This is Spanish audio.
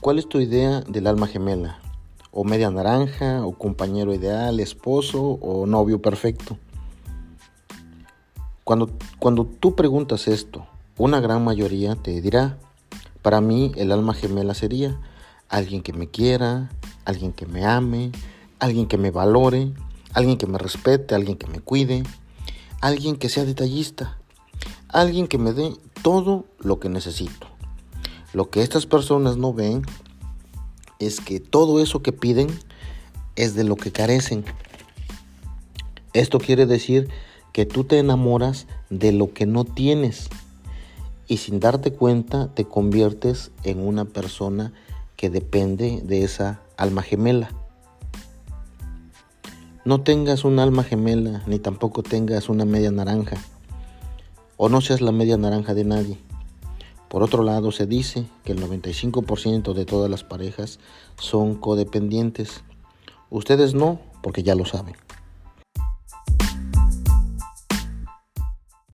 ¿Cuál es tu idea del alma gemela? ¿O media naranja? ¿O compañero ideal? ¿Esposo? ¿O novio perfecto? Cuando, cuando tú preguntas esto, una gran mayoría te dirá, para mí el alma gemela sería alguien que me quiera, alguien que me ame, alguien que me valore, alguien que me respete, alguien que me cuide, alguien que sea detallista, alguien que me dé todo lo que necesito. Lo que estas personas no ven es que todo eso que piden es de lo que carecen. Esto quiere decir que tú te enamoras de lo que no tienes y sin darte cuenta te conviertes en una persona que depende de esa alma gemela. No tengas un alma gemela ni tampoco tengas una media naranja o no seas la media naranja de nadie. Por otro lado, se dice que el 95% de todas las parejas son codependientes. Ustedes no, porque ya lo saben.